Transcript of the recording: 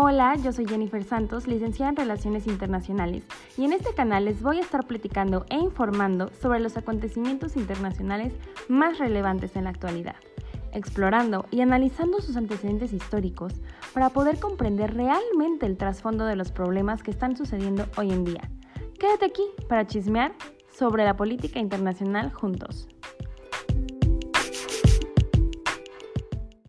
Hola, yo soy Jennifer Santos, licenciada en Relaciones Internacionales, y en este canal les voy a estar platicando e informando sobre los acontecimientos internacionales más relevantes en la actualidad, explorando y analizando sus antecedentes históricos para poder comprender realmente el trasfondo de los problemas que están sucediendo hoy en día. Quédate aquí para chismear sobre la política internacional juntos.